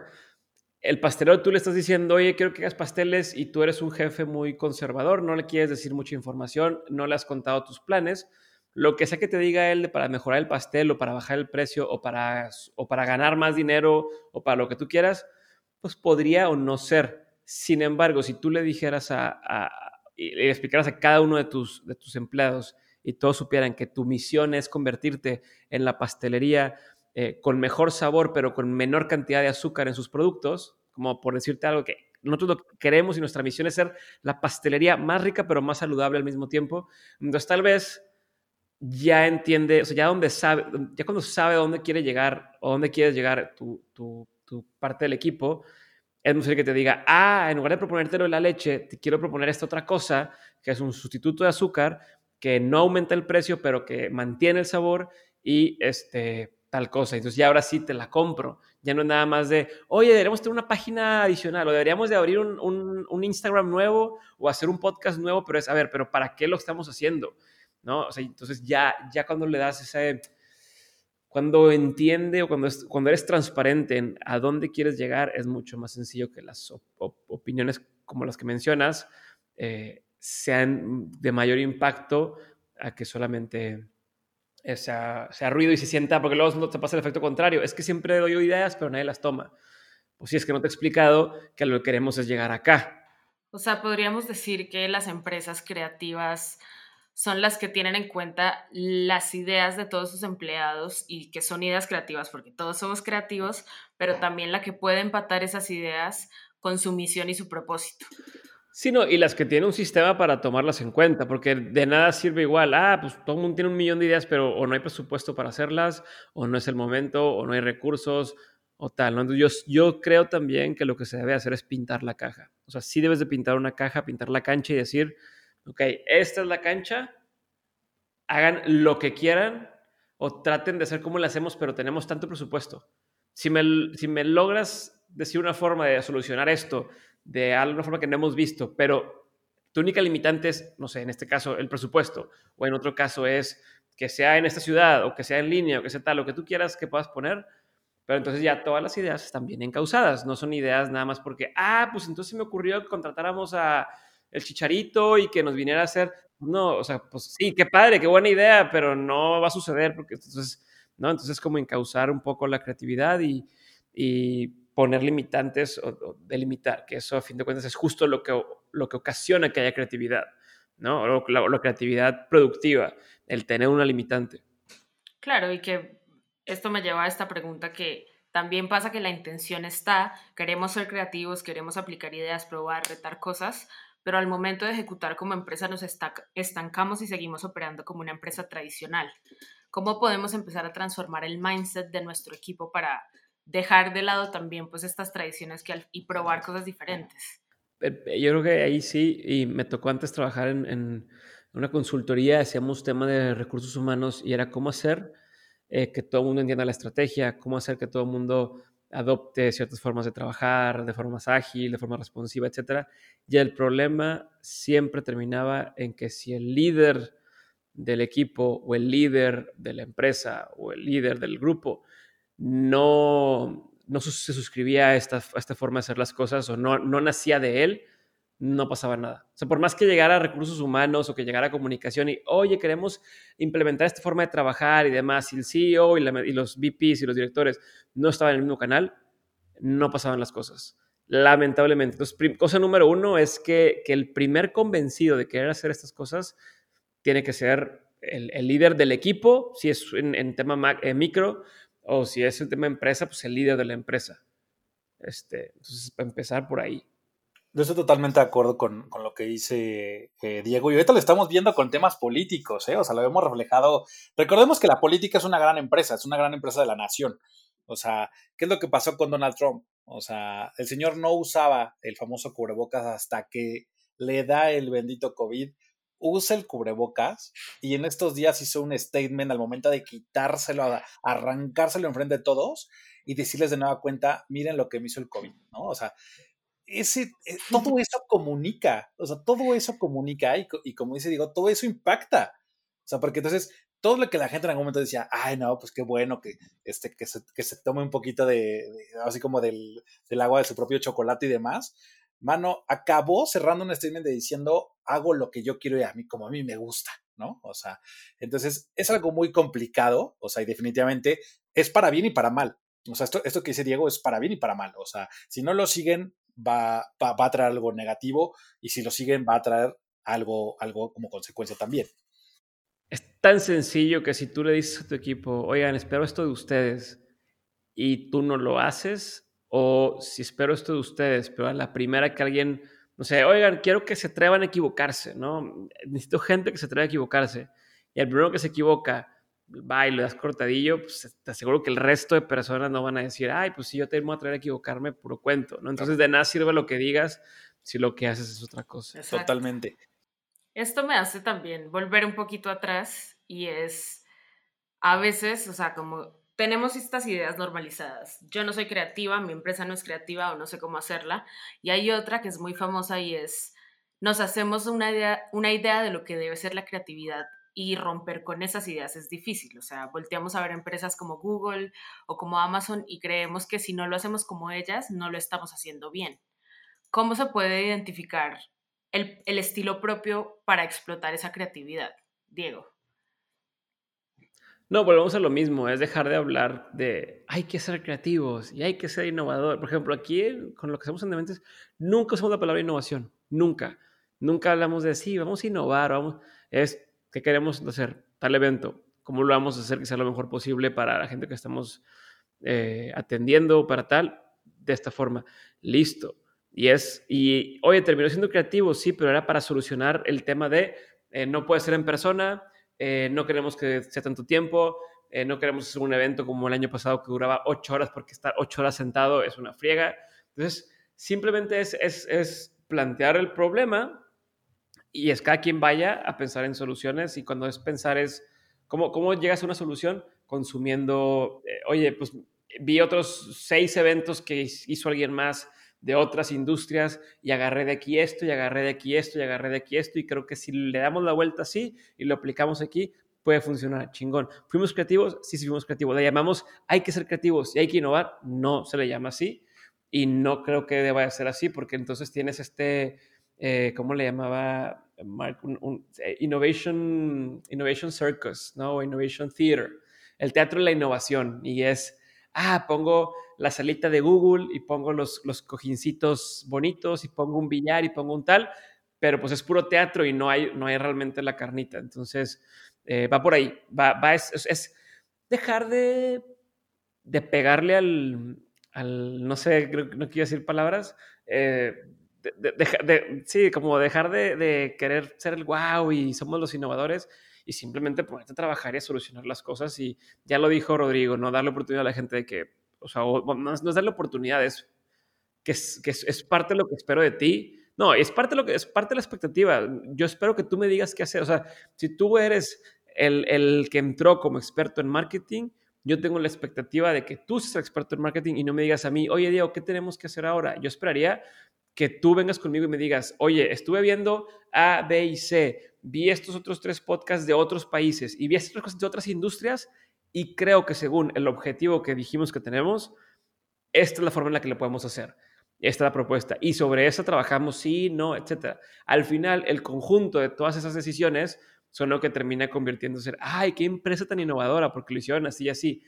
el pastelero tú le estás diciendo, oye, quiero que hagas pasteles y tú eres un jefe muy conservador, no le quieres decir mucha información, no le has contado tus planes, lo que sea que te diga él para mejorar el pastel o para bajar el precio o para, o para ganar más dinero o para lo que tú quieras, pues podría o no ser. Sin embargo, si tú le dijeras a, y le explicaras a cada uno de tus, de tus empleados y todos supieran que tu misión es convertirte en la pastelería eh, con mejor sabor, pero con menor cantidad de azúcar en sus productos, como por decirte algo que nosotros lo queremos y nuestra misión es ser la pastelería más rica, pero más saludable al mismo tiempo. Entonces, tal vez ya entiende, o sea, ya, donde sabe, ya cuando sabe dónde quiere llegar o dónde quieres llegar tu, parte del equipo, es muy que te diga, ah, en lugar de proponértelo de la leche, te quiero proponer esta otra cosa, que es un sustituto de azúcar, que no aumenta el precio, pero que mantiene el sabor y este, tal cosa. Entonces ya ahora sí te la compro. Ya no es nada más de, oye, deberíamos tener una página adicional o deberíamos de abrir un, un, Instagram nuevo o hacer un podcast nuevo, pero es, a ver, pero ¿para qué lo estamos haciendo? ¿No? O sea, entonces ya, ya cuando le das ese, cuando entiende o cuando, cuando eres transparente en a dónde quieres llegar, es mucho más sencillo que las opiniones como las que mencionas eh, sean de mayor impacto a que solamente sea, sea, ruido y se sienta, porque luego no te pasa el efecto contrario. Es que siempre doy ideas, pero nadie las toma. Pues si es que no te he explicado que lo que queremos es llegar acá. O sea, podríamos decir que las empresas creativas son las que tienen en cuenta las ideas de todos sus empleados y que son ideas creativas, porque todos somos creativos, pero también la que puede empatar esas ideas con su misión y su propósito. Sí, no, y las que tienen un sistema para tomarlas en cuenta, porque de nada sirve igual, ah, pues todo el mundo tiene un millón de ideas, pero o no hay presupuesto para hacerlas, o no es el momento, o no hay recursos, o tal. ¿no? Yo, yo creo también que lo que se debe hacer es pintar la caja. O sea, sí debes de pintar una caja, pintar la cancha y decir, ok, esta es la cancha, hagan lo que quieran o traten de hacer como lo hacemos, pero tenemos tanto presupuesto. Si me, si me logras decir una forma de solucionar esto de alguna forma que no hemos visto, pero tu única limitante es, no sé, en este caso el presupuesto, o en otro caso es que sea en esta ciudad, o que sea en línea, o que sea tal, lo que tú quieras que puedas poner, pero entonces ya todas las ideas están bien encausadas, no son ideas nada más porque, ah, pues entonces me ocurrió que contratáramos a el chicharito y que nos viniera a hacer, no, o sea, pues sí, qué padre, qué buena idea, pero no va a suceder porque entonces, ¿no? Entonces es como encauzar un poco la creatividad y, y poner limitantes o, delimitar, que eso a fin de cuentas es justo lo que, lo que ocasiona que haya creatividad, ¿no? O la, creatividad productiva, el tener una limitante. Claro, y que esto me lleva a esta pregunta que también pasa que la intención está, queremos ser creativos, queremos aplicar ideas, probar, retar cosas, pero al momento de ejecutar como empresa nos estancamos y seguimos operando como una empresa tradicional. ¿Cómo podemos empezar a transformar el mindset de nuestro equipo para dejar de lado también pues estas tradiciones que, y probar cosas diferentes. Yo creo que ahí sí, y me tocó antes trabajar en, una consultoría, hacíamos tema de recursos humanos y era cómo hacer eh, que todo el mundo entienda la estrategia, cómo hacer que todo el mundo adopte ciertas formas de trabajar, de forma más ágil, de forma responsiva, etc. Y el problema siempre terminaba en que si el líder del equipo o el líder de la empresa o el líder del grupo no, no se suscribía a esta, esta forma de hacer las cosas o no, no nacía de él, no pasaba nada. O sea, por más que llegara a recursos humanos o que llegara a comunicación y, oye, queremos implementar esta forma de trabajar y demás, y el CEO y, los VPs y los directores no estaban en el mismo canal, no pasaban las cosas. Lamentablemente. Entonces, cosa número uno es que, que, el primer convencido de querer hacer estas cosas tiene que ser el, líder del equipo, si es en, en tema eh, micro, o si es el tema empresa, pues el líder de la empresa. Este, entonces, para empezar por ahí. Yo estoy totalmente de acuerdo con, con lo que dice eh, Diego. Y ahorita lo estamos viendo con temas políticos, ¿eh? O sea, lo hemos reflejado. Recordemos que la política es una gran empresa, es una gran empresa de la nación. O sea, ¿qué es lo que pasó con Donald Trump? O sea, el señor no usaba el famoso cubrebocas hasta que le da el bendito COVID. Usa el cubrebocas y en estos días hizo un statement al momento de quitárselo, arrancárselo enfrente de todos y decirles de nueva cuenta, miren lo que me hizo el COVID, ¿no? O sea, ese, eh, todo eso comunica, o sea, todo eso comunica y, y, como dice, digo, todo eso impacta. O sea, porque entonces todo lo que la gente en algún momento decía, ay, no, pues qué bueno que, este, que, se, que se tome un poquito de, de así como del, del, agua de su propio chocolate y demás. Mano, acabó cerrando un statement de diciendo, hago lo que yo quiero y a mí, como a mí me gusta, ¿no? O sea, entonces es algo muy complicado, o sea, y definitivamente es para bien y para mal. O sea, esto, esto que dice Diego es para bien y para mal. O sea, si no lo siguen, va, va, va, a traer algo negativo y si lo siguen va a traer algo, algo como consecuencia también. Es tan sencillo que si tú le dices a tu equipo, oigan, espero esto de ustedes y tú no lo haces, o si espero esto de ustedes, pero a la primera que alguien, no sé, oigan, quiero que se atrevan a equivocarse, ¿no? Necesito gente que se atreva a equivocarse. Y el primero que se equivoca, va y le das cortadillo, pues te aseguro que el resto de personas no van a decir, ay, pues si yo te voy a traer a equivocarme, puro cuento, ¿no? Entonces de nada sirve lo que digas si lo que haces es otra cosa. Exacto. Totalmente. Esto me hace también volver un poquito atrás y es, a veces, o sea, como tenemos estas ideas normalizadas. Yo no soy creativa, mi empresa no es creativa o no sé cómo hacerla. Y hay otra que es muy famosa y es, nos hacemos una idea, una idea de lo que debe ser la creatividad y romper con esas ideas es difícil. O sea, volteamos a ver empresas como Google o como Amazon y creemos que si no lo hacemos como ellas, no lo estamos haciendo bien. ¿Cómo se puede identificar el, el estilo propio para explotar esa creatividad? Diego. No, volvemos a lo mismo, es dejar de hablar de hay que ser creativos y hay que ser innovador. Por ejemplo, aquí con lo que hacemos en Dementes, nunca usamos la palabra innovación, nunca. Nunca hablamos de sí, vamos a innovar, vamos, es ¿Qué queremos hacer? Tal evento. ¿Cómo lo vamos a hacer que sea lo mejor posible para la gente que estamos eh, atendiendo, para tal? De esta forma. Listo. Y es, y oye, terminó siendo creativo, sí, pero era para solucionar el tema de eh, no puede ser en persona, eh, no queremos que sea tanto tiempo, eh, no queremos hacer un evento como el año pasado que duraba ocho horas porque estar ocho horas sentado es una friega. Entonces, simplemente es, es, es plantear el problema y es cada quien vaya a pensar en soluciones y cuando es pensar es cómo, cómo llegas a una solución consumiendo, eh, oye, pues vi otros seis eventos que hizo alguien más de otras industrias y agarré de aquí esto y agarré de aquí esto y agarré de aquí esto y creo que si le damos la vuelta así y lo aplicamos aquí, puede funcionar, chingón. ¿Fuimos creativos? Sí, sí fuimos creativos. ¿Le llamamos hay que ser creativos y hay que innovar? No se le llama así y no creo que deba ser así porque entonces tienes este eh, ¿cómo le llamaba Mark? Un, eh, innovation, innovation Circus, ¿no? Innovation Theater, el teatro de la innovación. Y es, ah, pongo la salita de Google y pongo los, los cojincitos bonitos y pongo un billar y pongo un tal, pero pues es puro teatro y no hay, no hay realmente la carnita. Entonces, eh, va por ahí, va, va es, es, dejar de, de pegarle al, al, no sé, no quiero decir palabras, eh, sí, como dejar de, querer ser el wow y somos los innovadores y simplemente ponerte a trabajar y a solucionar las cosas. Y ya lo dijo Rodrigo, no darle oportunidad a la gente de que, o sea, no, no es darle oportunidades, que, es, que es, parte de lo que espero de ti. No, es parte, de lo que, es parte de la expectativa. Yo espero que tú me digas qué hacer. O sea, si tú eres el, el que entró como experto en marketing, yo tengo la expectativa de que tú seas experto en marketing y no me digas a mí, oye Diego, ¿qué tenemos que hacer ahora? Yo esperaría que tú vengas conmigo y me digas, oye, estuve viendo A, B y C, vi estos otros tres podcasts de otros países y vi estas cosas de otras industrias y creo que según el objetivo que dijimos que tenemos, esta es la forma en la que lo podemos hacer. Esta es la propuesta. Y sobre esa trabajamos sí, no, etc. Al final, el conjunto de todas esas decisiones son lo que termina convirtiéndose en, ay, qué empresa tan innovadora, porque lo hicieron así y así.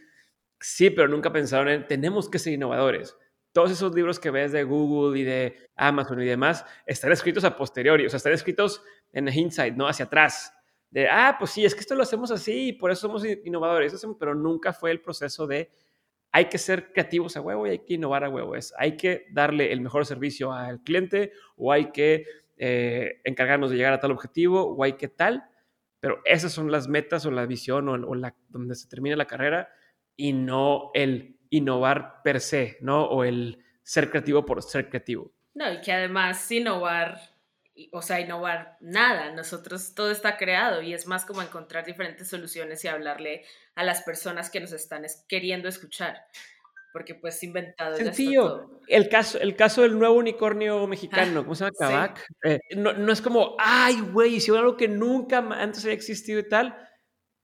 Sí, pero nunca pensaron en, tenemos que ser innovadores. Todos esos libros que ves de Google y de Amazon y demás están escritos a posteriori, o sea, están escritos en hindsight, ¿no? Hacia atrás. De, ah, pues sí, es que esto lo hacemos así y por eso somos innovadores, pero nunca fue el proceso de, hay que ser creativos a huevo y hay que innovar a huevo. Es, hay que darle el mejor servicio al cliente o hay que eh, encargarnos de llegar a tal objetivo o hay que tal pero esas son las metas o la visión o, donde se termina la carrera y no el innovar per se, ¿no? O el ser creativo por ser creativo. No, y que además innovar, o sea, innovar nada, nosotros todo está creado y es más como encontrar diferentes soluciones y hablarle a las personas que nos están queriendo escuchar porque pues inventado. Sencillo. El caso, el caso del nuevo unicornio mexicano, ¿cómo se llama? Kavak. Eh, no, no, es como, ay, güey, hicieron algo que nunca antes había existido y tal,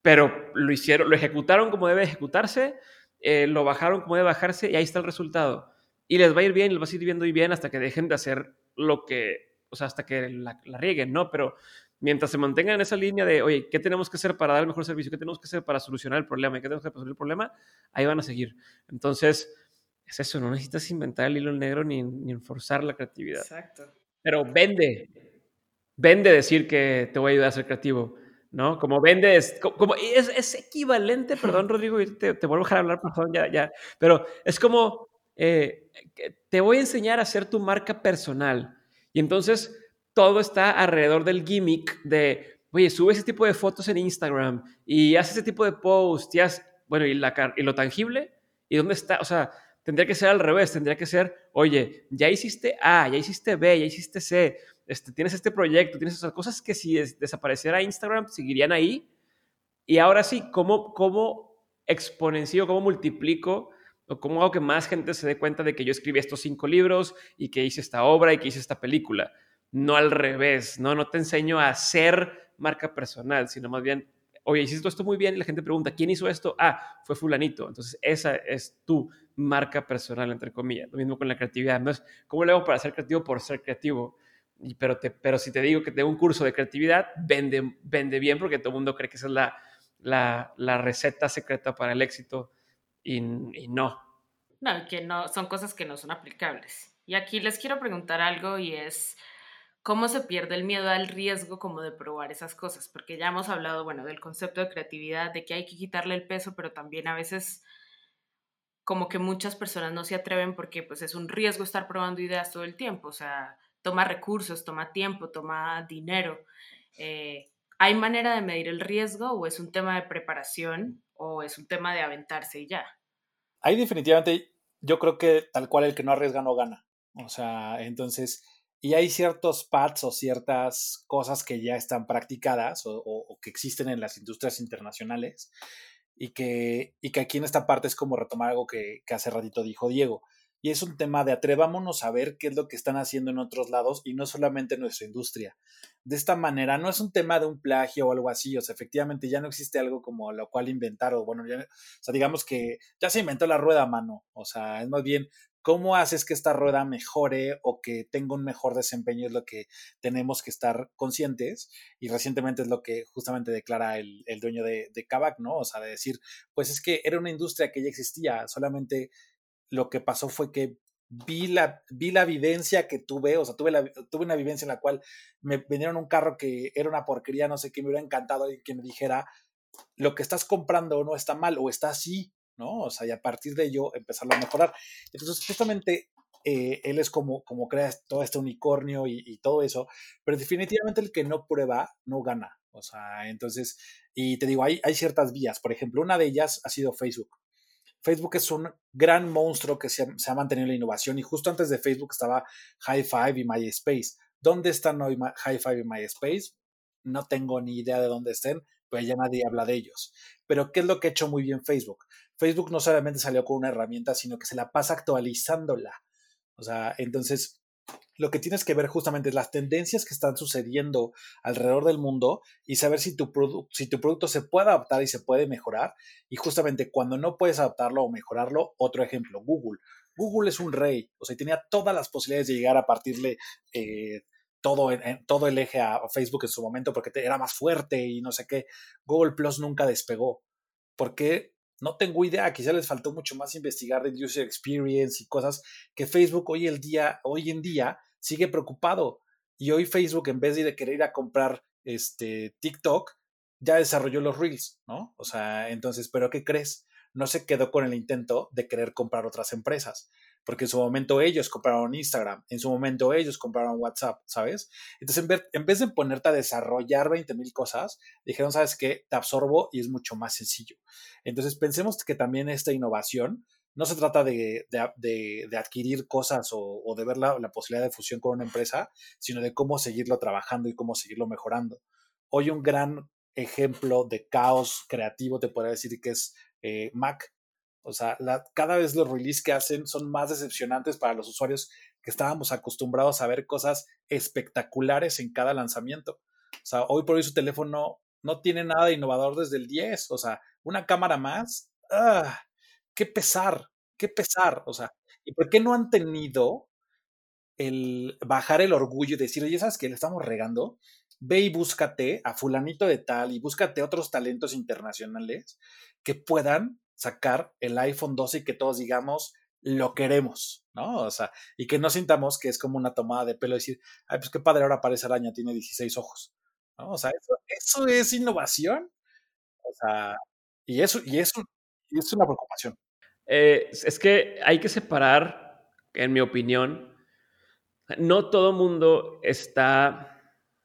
pero lo hicieron, lo ejecutaron como debe ejecutarse, eh, lo bajaron como debe bajarse y ahí está el resultado. Y les va a ir bien, les va a ir viendo y bien hasta que dejen de hacer lo que, o sea, hasta que la, la rieguen, ¿no? Pero mientras se mantengan en esa línea de, oye, ¿qué tenemos que hacer para dar el mejor servicio? ¿Qué tenemos que hacer para solucionar el problema? ¿Qué tenemos que hacer para resolver el problema? Ahí van a seguir. Entonces, es eso, no necesitas inventar el hilo negro ni, ni forzar la creatividad. Exacto. Pero vende, vende decir que te voy a ayudar a ser creativo, ¿no? Como vende, es, como, es, es equivalente, perdón Rodrigo, te, te, vuelvo a dejar hablar, perdón, ya, ya, pero es como, eh, te voy a enseñar a hacer tu marca personal. Y entonces todo está alrededor del gimmick de, oye, sube ese tipo de fotos en Instagram y hace ese tipo de post y bueno, y, la, y lo tangible, ¿y dónde está? O sea, tendría que ser al revés, tendría que ser, oye, ya hiciste A, ya hiciste B, ya hiciste C, este, tienes este proyecto, tienes esas cosas que si desapareciera Instagram seguirían ahí. Y ahora sí, ¿cómo, cómo exponencio, cómo multiplico o cómo hago que más gente se dé cuenta de que yo escribí estos cinco libros y que hice esta obra y que hice esta película? no al revés, ¿no? No te enseño a hacer marca personal, sino más bien, oye, hiciste esto muy bien y la gente pregunta, ¿quién hizo esto? Ah, fue fulanito. Entonces, esa es tu marca personal, entre comillas. Lo mismo con la creatividad. Entonces, ¿cómo le hago para ser creativo por ser creativo? Y, pero, te, pero si te digo que tengo un curso de creatividad, vende, vende bien porque todo el mundo cree que esa es la, la, la receta secreta para el éxito y, y no. No, que no, son cosas que no son aplicables. Y aquí les quiero preguntar algo y es, cómo se pierde el miedo al riesgo como de probar esas cosas, porque ya hemos hablado, bueno, del concepto de creatividad, de que hay que quitarle el peso, pero también a veces como que muchas personas no se atreven porque pues es un riesgo estar probando ideas todo el tiempo, o sea, toma recursos, toma tiempo, toma dinero. Eh, ¿Hay manera de medir el riesgo o es un tema de preparación o es un tema de aventarse y ya? Hay definitivamente, yo creo que tal cual el que no arriesga no gana. O sea, entonces y hay ciertos pads o ciertas cosas que ya están practicadas o, que existen en las industrias internacionales y que, y que aquí en esta parte es como retomar algo que hace ratito dijo Diego. Y es un tema de atrevámonos a ver qué es lo que están haciendo en otros lados y no solamente en nuestra industria. De esta manera, no es un tema de un plagio o algo así, o sea, efectivamente ya no existe algo como lo cual inventar, o bueno, o sea, digamos que ya se inventó la rueda a mano, o sea, es más bien cómo haces que esta rueda mejore o que tenga un mejor desempeño es lo que tenemos que estar conscientes y recientemente es lo que justamente declara el, dueño de, de Kavak, ¿no? O sea, de decir, pues es que era una industria que ya existía, solamente lo que pasó fue que vi la, vi la vivencia que tuve, o sea, tuve, la, tuve una vivencia en la cual me vendieron un carro que era una porquería, no sé qué, me hubiera encantado y que me dijera, lo que estás comprando no está mal o está así, ¿no? O sea, y a partir de ello empezarlo a mejorar. Entonces, justamente eh, él es como, como crea todo este unicornio y, todo eso, pero definitivamente el que no prueba no gana. O sea, entonces, y te digo, hay, hay ciertas vías. Por ejemplo, una de ellas ha sido Facebook. Facebook es un gran monstruo que se ha, mantenido en la innovación y justo antes de Facebook estaba High Five y MySpace. ¿Dónde están hoy High Five y MySpace? No tengo ni idea de dónde estén, pues ya nadie habla de ellos. Pero ¿qué es lo que ha hecho muy bien Facebook? Facebook no solamente salió con una herramienta, sino que se la pasa actualizándola. O sea, entonces lo que tienes que ver justamente es las tendencias que están sucediendo alrededor del mundo y saber si tu, si tu producto se puede adaptar y se puede mejorar. Y justamente cuando no puedes adaptarlo o mejorarlo, otro ejemplo, Google. Google es un rey, o sea, tenía todas las posibilidades de llegar a partirle eh, todo, todo el eje a Facebook en su momento porque era más fuerte y no sé qué. Google Plus nunca despegó. porque No tengo idea, quizá les faltó mucho más investigar de user experience y cosas que Facebook hoy, el día, hoy en día sigue preocupado. Y hoy Facebook, en vez de querer ir a comprar este, TikTok, ya desarrolló los Reels, ¿no? O sea, entonces, ¿pero qué crees? No se quedó con el intento de querer comprar otras empresas porque en su momento ellos compraron Instagram, en su momento ellos compraron WhatsApp, ¿sabes? Entonces, en, vez de ponerte a desarrollar 20 mil cosas, dijeron, ¿sabes qué? Te absorbo y es mucho más sencillo. Entonces, pensemos que también esta innovación no se trata de, adquirir cosas o, de ver la, la, posibilidad de fusión con una empresa, sino de cómo seguirlo trabajando y cómo seguirlo mejorando. Hoy un gran ejemplo de caos creativo te podría decir que es eh, Mac. O sea, cada vez los releases que hacen son más decepcionantes para los usuarios que estábamos acostumbrados a ver cosas espectaculares en cada lanzamiento. O sea, hoy por hoy su teléfono no tiene nada de innovador desde el 10. O sea, una cámara más. ¡Ah! ¡Qué pesar! ¡Qué pesar! O sea, ¿y por qué no han tenido el bajar el orgullo y decir, oye, ¿sabes que le estamos regando? Ve y búscate a fulanito de tal y búscate otros talentos internacionales que puedan sacar el iPhone 12 y que todos digamos, lo queremos, ¿no? O sea, y que no sintamos que es como una tomada de pelo decir, ay, pues qué padre, ahora parece araña, tiene 16 ojos, ¿no? O sea, eso, es innovación. O sea, y eso, y eso y es una preocupación. Eh, es que hay que separar, en mi opinión, no todo mundo está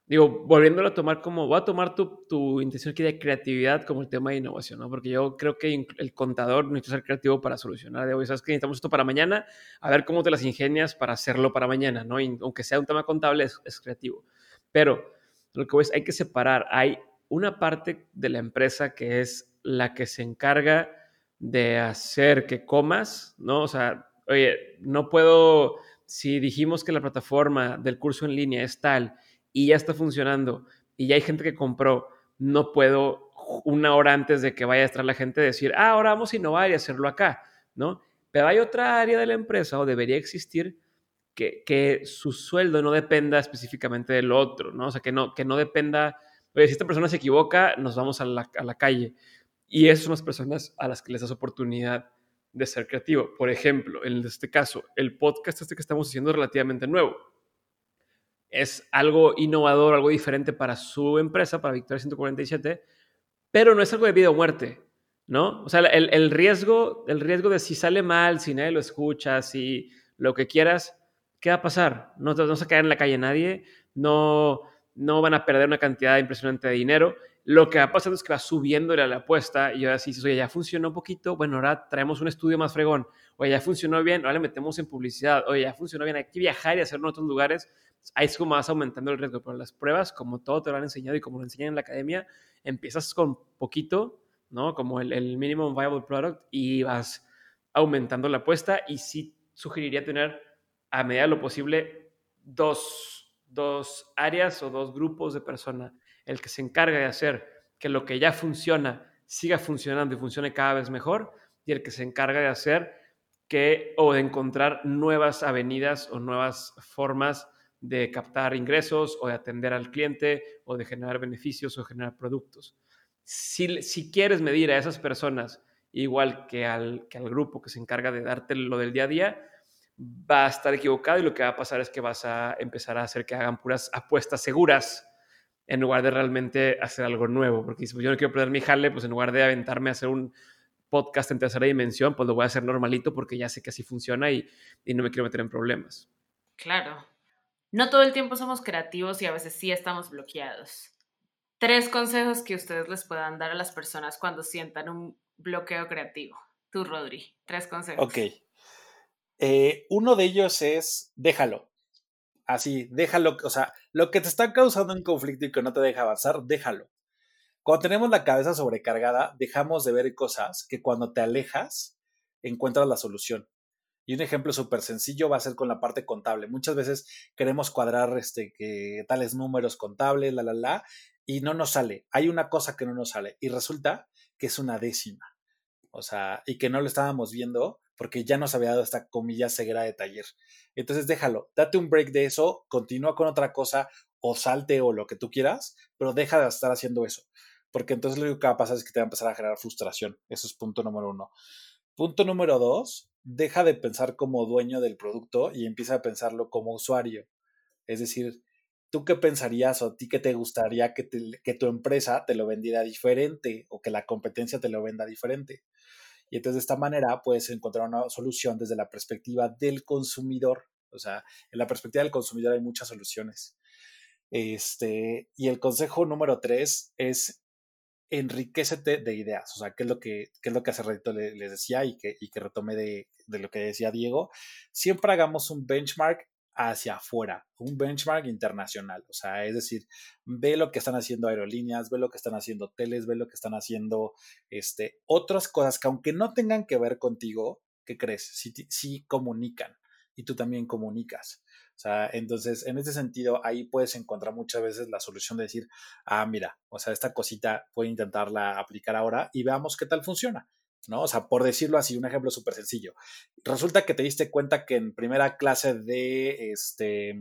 digo, volviéndolo a tomar como, voy a tomar tu, tu intención aquí de creatividad como el tema de innovación, ¿no? Porque yo creo que el contador necesita ser creativo para solucionar, hoy, ¿sabes que Necesitamos esto para mañana, a ver cómo te las ingenias para hacerlo para mañana, ¿no? Y aunque sea un tema contable, es, creativo. Pero lo que es, hay que separar, hay una parte de la empresa que es la que se encarga de hacer que comas, ¿no? O sea, oye, no puedo, si dijimos que la plataforma del curso en línea es tal, y ya está funcionando y ya hay gente que compró, no puedo una hora antes de que vaya a estar la gente decir, ah, ahora vamos a innovar y hacerlo acá, ¿no? Pero hay otra área de la empresa o debería existir que, que su sueldo no dependa específicamente del otro, ¿no? O sea, que no, que no dependa, oye, si esta persona se equivoca, nos vamos a la, a la calle. Y esas son las personas a las que les das oportunidad de ser creativo. Por ejemplo, en este caso, el podcast este que estamos haciendo es relativamente nuevo es algo innovador, algo diferente para su empresa, para Victoria 147, pero no es algo de vida o muerte, ¿no? O sea, el, riesgo, el riesgo de si sale mal, si nadie lo escucha, si lo que quieras, ¿qué va a pasar? No, no se cae en la calle nadie, no, no van a perder una cantidad impresionante de dinero. Lo que va pasando es que va subiendo la, apuesta y ahora sí ya funcionó un poquito, bueno, ahora traemos un estudio más fregón, oye, ya funcionó bien, ahora le metemos en publicidad, oye, ya funcionó bien, hay que viajar y hacerlo en otros lugares ahí es como vas aumentando el riesgo, pero las pruebas, como todo te lo han enseñado y como lo enseñan en la academia, empiezas con poquito, ¿no? Como el, el minimum viable product y vas aumentando la apuesta y sí sugeriría tener a medida de lo posible dos, dos áreas o dos grupos de personas. El que se encarga de hacer que lo que ya funciona siga funcionando y funcione cada vez mejor y el que se encarga de hacer o de encontrar nuevas avenidas o nuevas formas de captar ingresos o de atender al cliente o de generar beneficios o generar productos. Si, quieres medir a esas personas igual que al, grupo que se encarga de darte lo del día a día, va a estar equivocado y lo que va a pasar es que vas a empezar a hacer que hagan puras apuestas seguras en lugar de realmente hacer algo nuevo. Porque si yo no quiero perder mi jale, pues en lugar de aventarme a hacer un podcast en tercera dimensión, pues lo voy a hacer normalito porque ya sé que así funciona y, y no me quiero meter en problemas. Claro, no todo el tiempo somos creativos y a veces sí estamos bloqueados. Tres consejos que ustedes les puedan dar a las personas cuando sientan un bloqueo creativo. Tú, Rodri, tres consejos. Ok. Eh, uno de ellos es déjalo. Así, déjalo. O sea, lo que te está causando un conflicto y que no te deja avanzar, déjalo. Cuando tenemos la cabeza sobrecargada, dejamos de ver cosas que cuando te alejas, encuentras la solución. Y un ejemplo súper sencillo va a ser con la parte contable. Muchas veces queremos cuadrar este, que tales números contables, la, la, la, y no nos sale. Hay una cosa que no nos sale y resulta que es una décima. O sea, y que no lo estábamos viendo porque ya nos había dado esta comilla ceguera de taller. Entonces déjalo, date un break de eso, continúa con otra cosa o salte o lo que tú quieras, pero deja de estar haciendo eso, porque entonces lo que va a pasar es que te va a empezar a generar frustración. Eso es punto número uno. Punto número dos, deja de pensar como dueño del producto y empieza a pensarlo como usuario. Es decir, ¿tú qué pensarías o a ti qué te gustaría que, que tu empresa te lo vendiera diferente o que la competencia te lo venda diferente? Y entonces de esta manera puedes encontrar una solución desde la perspectiva del consumidor. O sea, en la perspectiva del consumidor hay muchas soluciones. Este, y el consejo número tres es enriquecete de ideas. O sea, ¿qué es lo que, qué es lo que hace ratito les decía y que, y que retomé de, de lo que decía Diego? Siempre hagamos un benchmark hacia afuera, un benchmark internacional. O sea, es decir, ve lo que están haciendo aerolíneas, ve lo que están haciendo hoteles, ve lo que están haciendo este, otras cosas que aunque no tengan que ver contigo, ¿qué crees? Sí, sí comunican y tú también comunicas. O sea, entonces, en ese sentido, ahí puedes encontrar muchas veces la solución de decir, ah, mira, o sea, esta cosita a intentarla aplicar ahora y veamos qué tal funciona. ¿no? O sea, por decirlo así, un ejemplo súper sencillo. Resulta que te diste cuenta que en primera clase de este,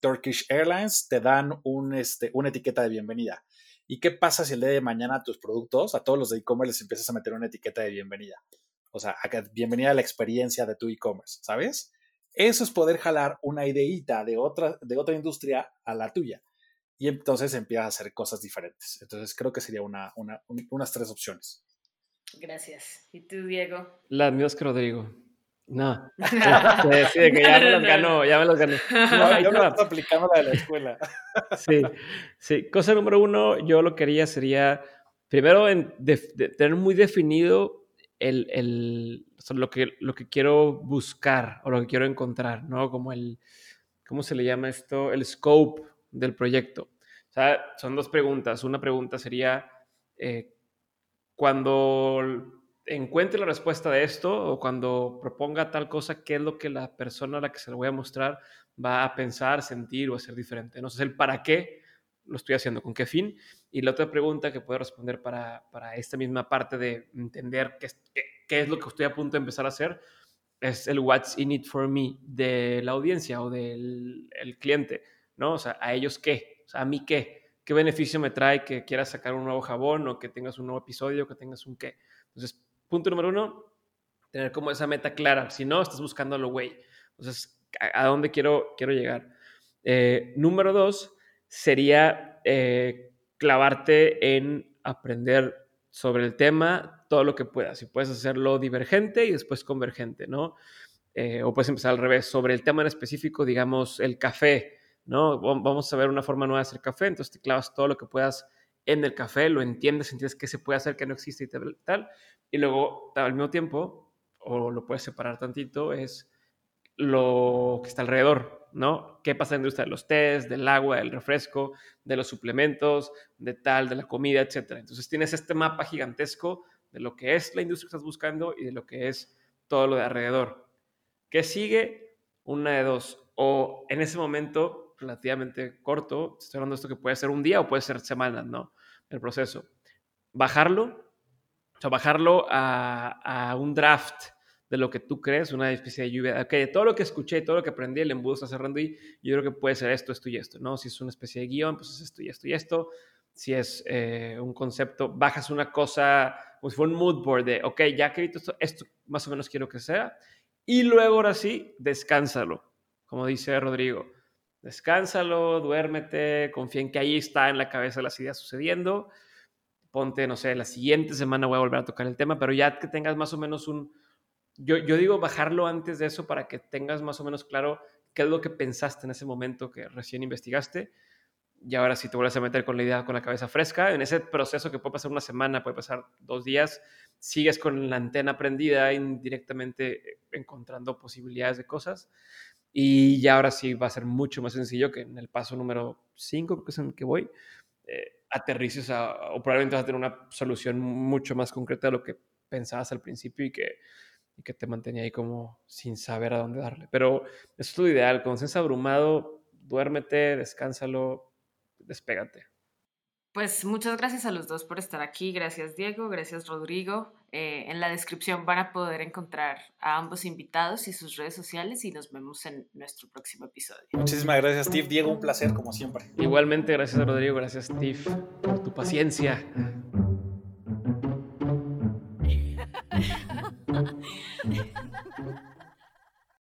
Turkish Airlines te dan un, este, una etiqueta de bienvenida. ¿Y qué pasa si el de mañana a tus productos, a todos los de e-commerce, les empiezas a meter una etiqueta de bienvenida? O sea, bienvenida a la experiencia de tu e-commerce, ¿sabes? Eso es poder jalar una ideita de otra, de otra industria a la tuya. Y entonces empiezas a hacer cosas diferentes. Entonces creo que sería una, una, unas tres opciones. Gracias. ¿Y tú, Diego? Las mías que Rodrigo. No. Sí, de que ya me los ganó, ya me los ganó. No, yo no estoy aplicando la de la escuela. Sí, sí. Cosa número uno, yo lo que haría sería, primero, en tener muy definido el, el lo, que, lo que quiero buscar o lo que quiero encontrar, ¿no? Como el, ¿cómo se le llama esto? El scope del proyecto. O sea, son dos preguntas. Una pregunta sería, eh, cuando encuentre la respuesta de esto o cuando proponga tal cosa, qué es lo que la persona a la que se lo voy a mostrar va a pensar, sentir o hacer diferente. No sé el para qué lo estoy haciendo, con qué fin. Y la otra pregunta que puedo responder para, esta misma parte de entender qué, qué, es lo que estoy a punto de empezar a hacer es el what's in it for me de la audiencia o del el cliente, ¿no? O sea, a ellos qué, o sea, a mí qué qué beneficio me trae que quieras sacar un nuevo jabón o que tengas un nuevo episodio, que tengas un qué. Entonces, punto número uno, tener como esa meta clara. Si no, estás buscando lo güey. Entonces, ¿a, dónde quiero, quiero llegar? Eh, número dos sería eh, clavarte en aprender sobre el tema todo lo que puedas. Si puedes hacerlo divergente y después convergente, ¿no? Eh, o puedes empezar al revés. Sobre el tema en específico, digamos, el café ¿no? Vamos a ver una forma nueva de hacer café, entonces te clavas todo lo que puedas en el café, lo entiendes, entiendes qué se puede hacer, qué no existe y tal, y luego al mismo tiempo, o lo puedes separar tantito, es lo que está alrededor, ¿no? ¿Qué pasa en la industria de los tés, del agua, del refresco, de los suplementos, de tal, de la comida, etcétera? Entonces tienes este mapa gigantesco de lo que es la industria que estás buscando y de lo que es todo lo de alrededor. ¿Qué sigue? Una de dos. O en ese momento relativamente corto, estoy hablando de esto que puede ser un día o puede ser semanas, ¿no? El proceso. Bajarlo, o sea, bajarlo a, a un draft de lo que tú crees, una especie de lluvia. Ok, de todo lo que escuché, todo lo que aprendí, el embudo está cerrando y yo creo que puede ser esto, esto y esto, ¿no? Si es una especie de guion, pues es esto y esto y esto. Si es eh, un concepto, bajas una cosa, como si fuera un mood board de, ok, ya que esto, esto más o menos quiero que sea. Y luego ahora sí, descánsalo, como dice Rodrigo descánsalo, duérmete, confía en que ahí está en la cabeza las ideas sucediendo. Ponte, no sé, la siguiente semana voy a volver a tocar el tema, pero ya que tengas más o menos un... Yo, yo digo bajarlo antes de eso para que tengas más o menos claro qué es lo que pensaste en ese momento que recién investigaste. Y ahora si te vuelves a meter con la idea con la cabeza fresca, en ese proceso que puede pasar una semana, puede pasar dos días, sigues con la antena prendida, indirectamente encontrando posibilidades de cosas. Y ya ahora sí va a ser mucho más sencillo que en el paso número 5, que es en el que voy, eh, aterrices o probablemente vas a tener una solución mucho más concreta de lo que pensabas al principio y que, y que te mantenía ahí como sin saber a dónde darle. Pero eso es lo ideal. Cuando estés abrumado, duérmete, descánsalo, despégate. Pues muchas gracias a los dos por estar aquí. Gracias Diego, gracias Rodrigo. Eh, en la descripción van a poder encontrar a ambos invitados y sus redes sociales y nos vemos en nuestro próximo episodio. Muchísimas gracias Steve. Diego, un placer como siempre. Igualmente, gracias Rodrigo, gracias Steve por tu paciencia.